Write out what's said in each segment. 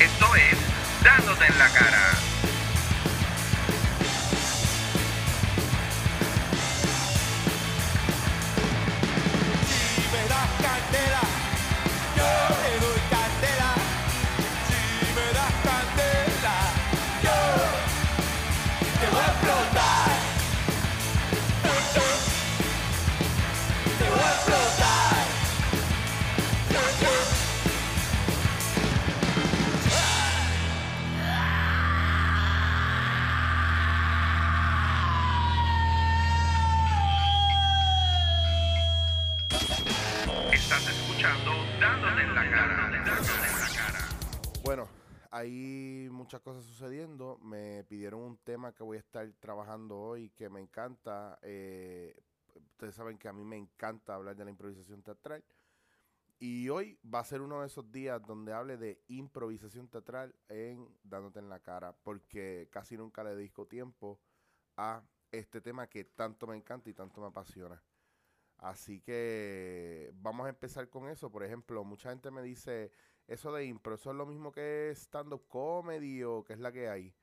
Esto es Dándote en la cara. Sucediendo. Me pidieron un tema que voy a estar trabajando hoy que me encanta. eh, ustedes saben que a mí me encanta hablar de la improvisación teatral. Y hoy va a ser uno de esos días donde hable de improvisación teatral en Dándote en la cara, porque casi nunca le dedico tiempo a este tema que tanto me encanta y tanto me apasiona. Así que vamos a empezar con eso. Por ejemplo, mucha gente me dice, eso de impro, eso es lo mismo que stand-up comedy o que es la que hay.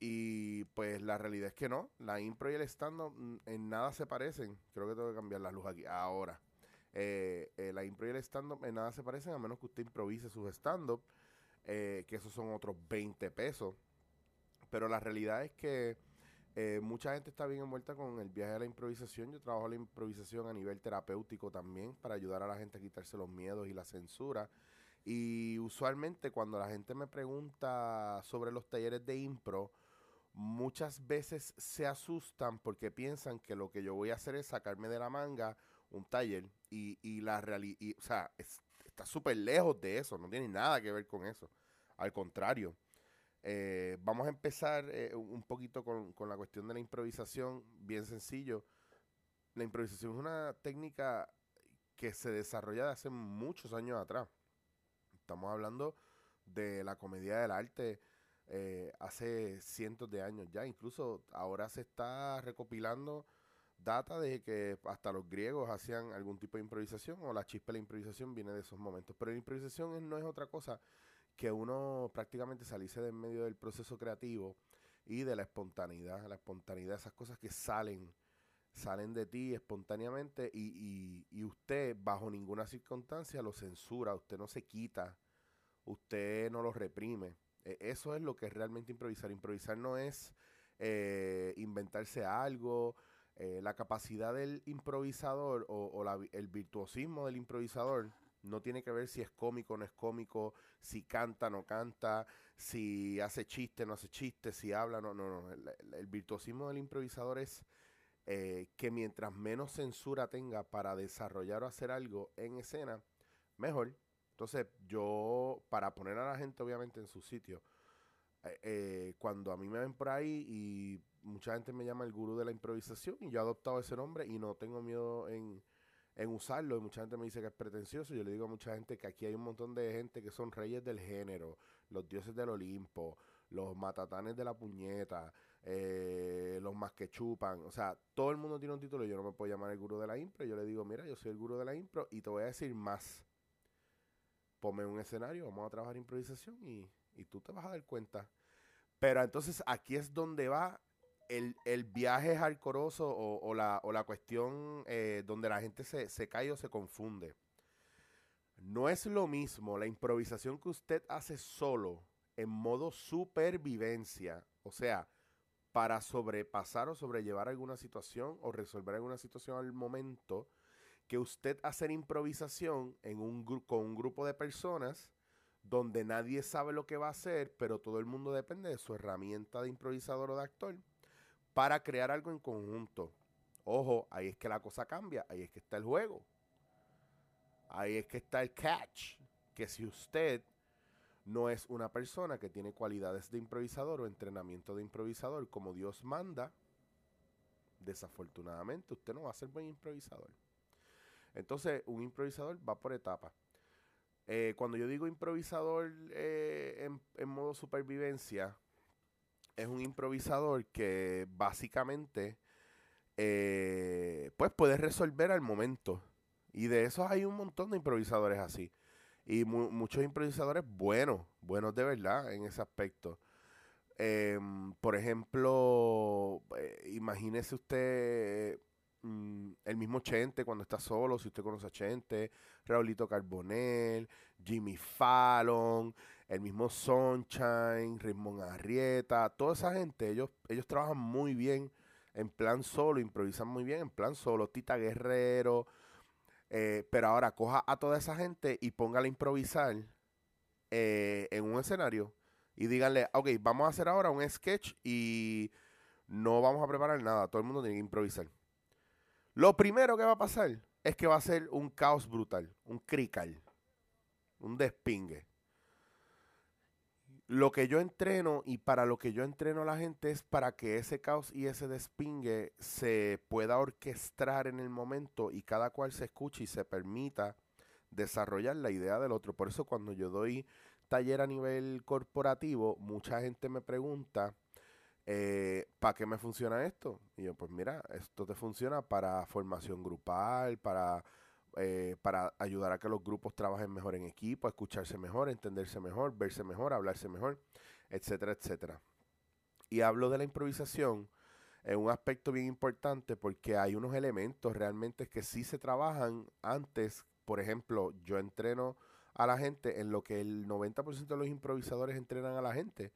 Y pues la realidad es que no. La impro y el stand-up mm, en nada se parecen. Creo que tengo que cambiar la luz aquí. Ahora. Eh, eh, la impro y el stand-up en nada se parecen a menos que usted improvise sus stand-up. eh, que esos son otros 20 pesos. Pero la realidad es que mucha gente está bien envuelta con el viaje a la improvisación. Yo trabajo la improvisación a nivel terapéutico también para ayudar a la gente a quitarse los miedos y la censura. Y usualmente cuando la gente me pregunta sobre los talleres de impro, muchas veces se asustan porque piensan que lo que yo voy a hacer es sacarme de la manga un taller y, y la realidad, o sea, es- está súper lejos de eso, no tiene nada que ver con eso. Al contrario, eh, vamos a empezar eh, un poquito con, con la cuestión de la improvisación, bien sencillo. La improvisación es una técnica que se desarrolla de hace muchos años atrás. Estamos hablando de la comedia del arte eh, hace cientos de años ya. Incluso ahora se está recopilando data de que hasta los griegos hacían algún tipo de improvisación o la chispa de la improvisación viene de esos momentos. Pero la improvisación no es otra cosa que uno prácticamente salirse del medio del proceso creativo y de la espontaneidad, la espontaneidad, esas cosas que salen, salen de ti espontáneamente y, y- y usted bajo ninguna circunstancia lo censura, usted no se quita, usted no lo reprime. E- eso es lo que es realmente improvisar. Improvisar no es eh, inventarse algo, eh, la capacidad del improvisador o, la el virtuosismo del improvisador no tiene que ver si es cómico o no es cómico, si canta o no canta, si hace chiste o no hace chiste, si habla no, no, no. El virtuosismo del improvisador es eh, que mientras menos censura tenga para desarrollar o hacer algo en escena, mejor. Entonces, yo, para poner a la gente obviamente en su sitio, eh, eh, cuando a mí me ven por ahí y mucha gente me llama el gurú de la improvisación y yo he adoptado ese nombre y no tengo miedo en, en usarlo y mucha gente me dice que es pretencioso. Yo le digo a mucha gente que aquí hay un montón de gente que son reyes del género, los dioses del Olimpo, los matatanes de la puñeta, eh, los más que chupan. O sea, todo el mundo tiene un título. Yo no me puedo llamar el gurú de la impro. Yo le digo, mira, yo soy el gurú de la impro y te voy a decir más. Ponme un escenario, vamos a trabajar improvisación y, y tú te vas a dar cuenta. Pero entonces aquí es donde va el, el viaje hardcoreoso o, o la, o la cuestión eh, donde la gente se, se cae o se confunde. No es lo mismo la improvisación que usted hace solo en modo supervivencia, o sea, para sobrepasar o sobrellevar alguna situación o resolver alguna situación al momento, que usted hacer improvisación en un con un grupo de personas donde nadie sabe lo que va a hacer, pero todo el mundo depende de su herramienta de improvisador o de actor para crear algo en conjunto. Ojo, ahí es que la cosa cambia, ahí es que está el juego. Ahí es que está el catch, que si usted no es una persona que tiene cualidades de improvisador o entrenamiento de improvisador como Dios manda, desafortunadamente usted no va a ser buen improvisador. Entonces, un improvisador va por etapas. Eh, cuando yo digo improvisador eh, en, modo supervivencia, es un improvisador que básicamente eh, pues puede resolver al momento. Y de esos hay un montón de improvisadores así. Y mu- muchos improvisadores buenos, buenos de verdad en ese aspecto. Em, por ejemplo, eh, imagínese usted mm, el mismo Chente cuando está solo, si usted conoce a Chente, Raulito Carbonell, Jimmy Fallon, el mismo Sunshine, Raymond Arrieta, toda esa gente, ellos, ellos trabajan muy bien en plan solo, improvisan muy bien en plan solo, Tita Guerrero, eh, pero ahora coja a toda esa gente y póngala a improvisar eh, en un escenario y díganle, ok, vamos a hacer ahora un sketch y no vamos a preparar nada, todo el mundo tiene que improvisar. Lo primero que va a pasar es que va a ser un caos brutal, un crical, un despingue. Lo que yo entreno y para lo que yo entreno a la gente es para que ese caos y ese despingue se pueda orquestar en el momento y cada cual se escuche y se permita desarrollar la idea del otro. Por eso cuando yo doy taller a nivel corporativo, mucha gente me pregunta, ¿para qué me funciona esto? Y yo, pues mira, esto te funciona para formación grupal, para, eh, para ayudar a que los grupos trabajen mejor en equipo, escucharse mejor, entenderse mejor, verse mejor, hablarse mejor, etcétera, etcétera. Y hablo de la improvisación en un aspecto bien importante porque hay unos elementos realmente que sí se trabajan antes. Por ejemplo, yo entreno a la gente en lo que el 90% de los improvisadores entrenan a la gente,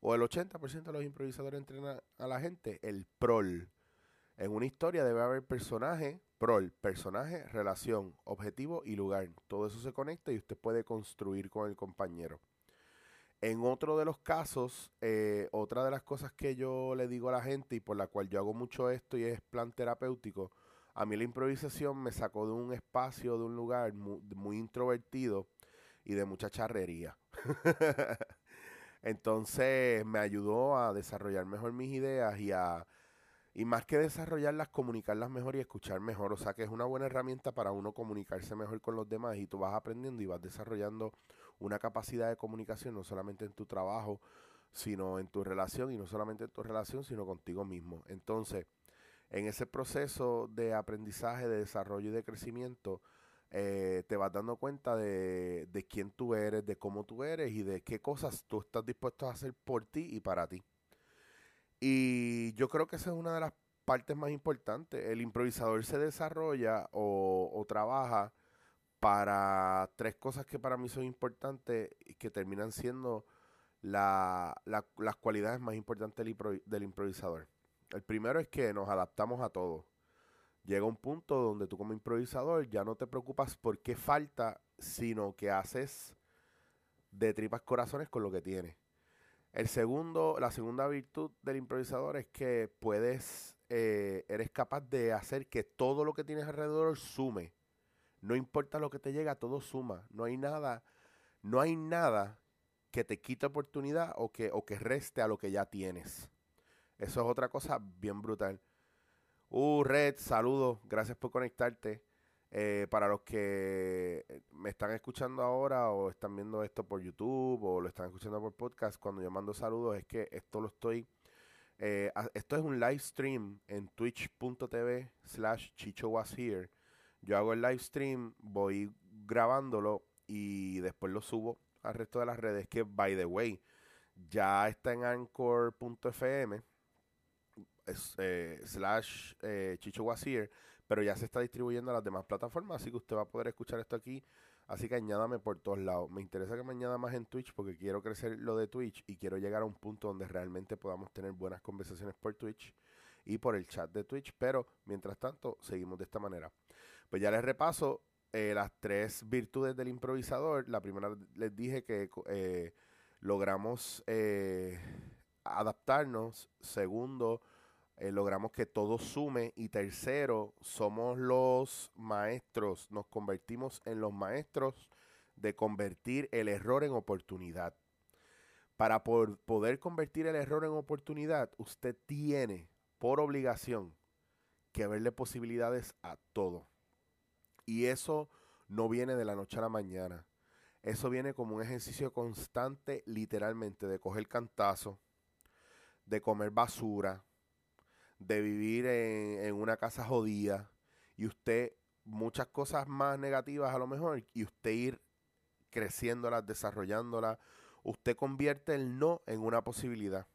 o el 80% de los improvisadores entrenan a la gente, el prol. En una historia debe haber personaje, prol, personaje, relación, objetivo y lugar. Todo eso se conecta y usted puede construir con el compañero. En otro de los casos, eh, otra de las cosas que yo le digo a la gente y por la cual yo hago mucho esto y es plan terapéutico, a mí la improvisación me sacó de un espacio, de un lugar muy, muy introvertido y de mucha charrería. Entonces me ayudó a desarrollar mejor mis ideas y a, y más que desarrollarlas, comunicarlas mejor y escuchar mejor. O sea que es una buena herramienta para uno comunicarse mejor con los demás y tú vas aprendiendo y vas desarrollando una capacidad de comunicación no solamente en tu trabajo, sino en tu relación y no solamente en tu relación, sino contigo mismo. Entonces, en ese proceso de aprendizaje, de desarrollo y de crecimiento, eh, te vas dando cuenta de, de quién tú eres, de cómo tú eres y de qué cosas tú estás dispuesto a hacer por ti y para ti. Y yo creo que esa es una de las partes más importantes. El improvisador se desarrolla o, trabaja para tres cosas que para mí son importantes y que terminan siendo la- la- las cualidades más importantes del, del improvisador. El primero es que nos adaptamos a todo. Llega un punto donde tú como improvisador ya no te preocupas por qué falta, sino que haces de tripas corazones con lo que tienes. El segundo, la segunda virtud del improvisador es que puedes, eh, eres capaz de hacer que todo lo que tienes alrededor sume. No importa lo que te llega, todo suma. No hay nada, no hay nada que te quite oportunidad o que, o que reste a lo que ya tienes. Eso es otra cosa bien brutal. Uh, Red, saludos, gracias por conectarte. Eh, para los que me están escuchando ahora o están viendo esto por YouTube o lo están escuchando por podcast, cuando yo mando saludos es que esto lo estoy... eh, esto es un live stream en twitch.tv slash chicho was here. Yo hago el live stream, voy grabándolo y después lo subo al resto de las redes que, by the way, ya está en anchor.fm es, eh, slash eh, Chicho Was Here, pero ya se está distribuyendo a las demás plataformas, así que usted va a poder escuchar esto aquí. Así que añádame por todos lados. Me interesa que me añada más en Twitch porque quiero crecer lo de Twitch y quiero llegar a un punto donde realmente podamos tener buenas conversaciones por Twitch y por el chat de Twitch. Pero mientras tanto, seguimos de esta manera. Pues ya les repaso eh, las tres virtudes del improvisador. La primera les dije que eh, logramos eh, adaptarnos. Segundo, eh, logramos que todo sume. Y tercero, somos los maestros. Nos convertimos en los maestros de convertir el error en oportunidad. Para poder convertir el error en oportunidad, usted tiene por obligación que verle posibilidades a todo. Y eso no viene de la noche a la mañana. Eso viene como un ejercicio constante, literalmente, de coger cantazo, de comer basura, de vivir en, en una casa jodida y usted muchas cosas más negativas a lo mejor y usted ir creciéndolas, desarrollándolas. Usted convierte el no en una posibilidad.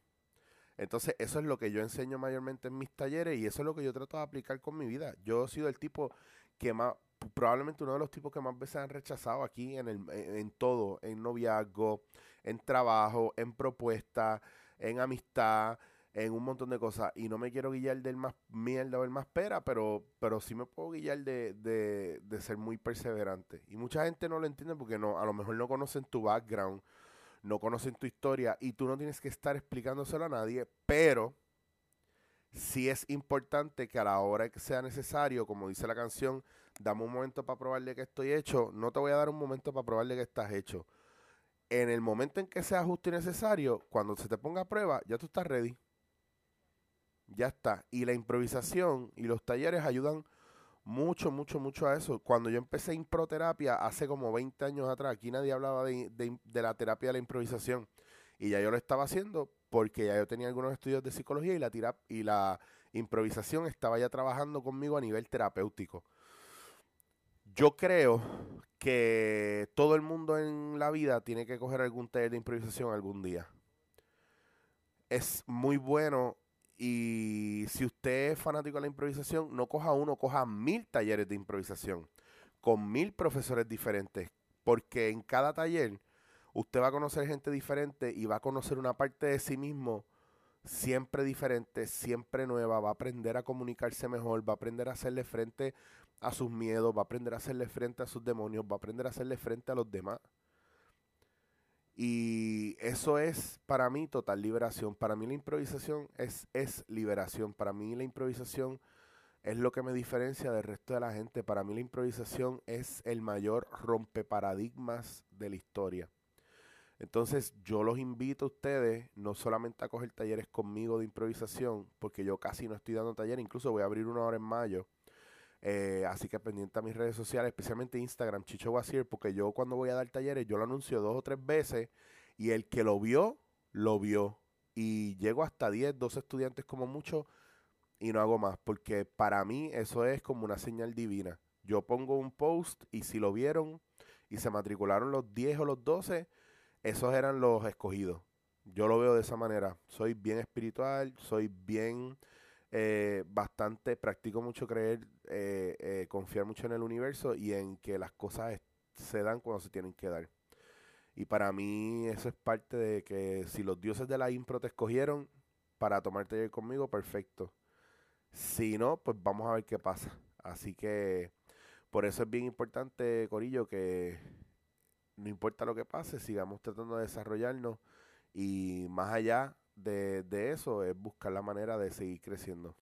Entonces, eso es lo que yo enseño mayormente en mis talleres y eso es lo que yo trato de aplicar con mi vida. Yo he sido el tipo que más, probablemente uno de los tipos que más veces han rechazado aquí en, el, en todo, en noviazgo, en trabajo, en propuesta, en amistad, en un montón de cosas. Y no me quiero guiar del más mierda o el más pera, pero, pero sí me puedo guiar de, de, de ser muy perseverante. Y mucha gente no lo entiende porque no, a lo mejor no conocen tu background no conocen tu historia y tú no tienes que estar explicándoselo a nadie, pero sí es importante que a la hora que sea necesario, como dice la canción, dame un momento para probarle que estoy hecho, no te voy a dar un momento para probarle que estás hecho. En el momento en que sea justo y necesario, cuando se te ponga a prueba, ya tú estás ready. Ya está. Y la improvisación y los talleres ayudan mucho, mucho, mucho a eso. Cuando yo empecé improterapia hace como 20 años atrás, aquí nadie hablaba de, la terapia de la improvisación. Y ya yo lo estaba haciendo porque ya yo tenía algunos estudios de psicología y la, y la improvisación estaba ya trabajando conmigo a nivel terapéutico. Yo creo que todo el mundo en la vida tiene que coger algún taller de improvisación algún día. Es muy bueno y si usted es fanático de la improvisación, no coja uno, coja mil talleres de improvisación con mil profesores diferentes, porque en cada taller usted va a conocer gente diferente y va a conocer una parte de sí mismo siempre diferente, siempre nueva, va a aprender a comunicarse mejor, va a aprender a hacerle frente a sus miedos, va a aprender a hacerle frente a sus demonios, va a aprender a hacerle frente a los demás. Y eso es para mí total liberación. Para mí la improvisación es, es liberación. Para mí la improvisación es lo que me diferencia del resto de la gente. Para mí la improvisación es el mayor rompeparadigmas de la historia. Entonces yo los invito a ustedes no solamente a coger talleres conmigo de improvisación, porque yo casi no estoy dando talleres, incluso voy a abrir una hora en mayo eh, así que pendiente a mis redes sociales, especialmente Instagram, Chicho Guasier, porque yo cuando voy a dar talleres, yo lo anuncio dos o tres veces y el que lo vio, lo vio. Y llego hasta 10, 12 estudiantes como mucho y no hago más, porque para mí eso es como una señal divina. Yo pongo un post y si lo vieron y se matricularon los 10 o los 12, esos eran los escogidos. Yo lo veo de esa manera. Soy bien espiritual, soy bien eh, bastante, practico mucho creer, eh, eh, confiar mucho en el universo y en que las cosas se dan cuando se tienen que dar. Y para mí eso es parte de que si los dioses de la impro te escogieron para tomarte conmigo, perfecto. Si no, pues vamos a ver qué pasa. Así que por eso es bien importante, Corillo, que no importa lo que pase, sigamos tratando de desarrollarnos y más allá de, de eso es buscar la manera de seguir creciendo.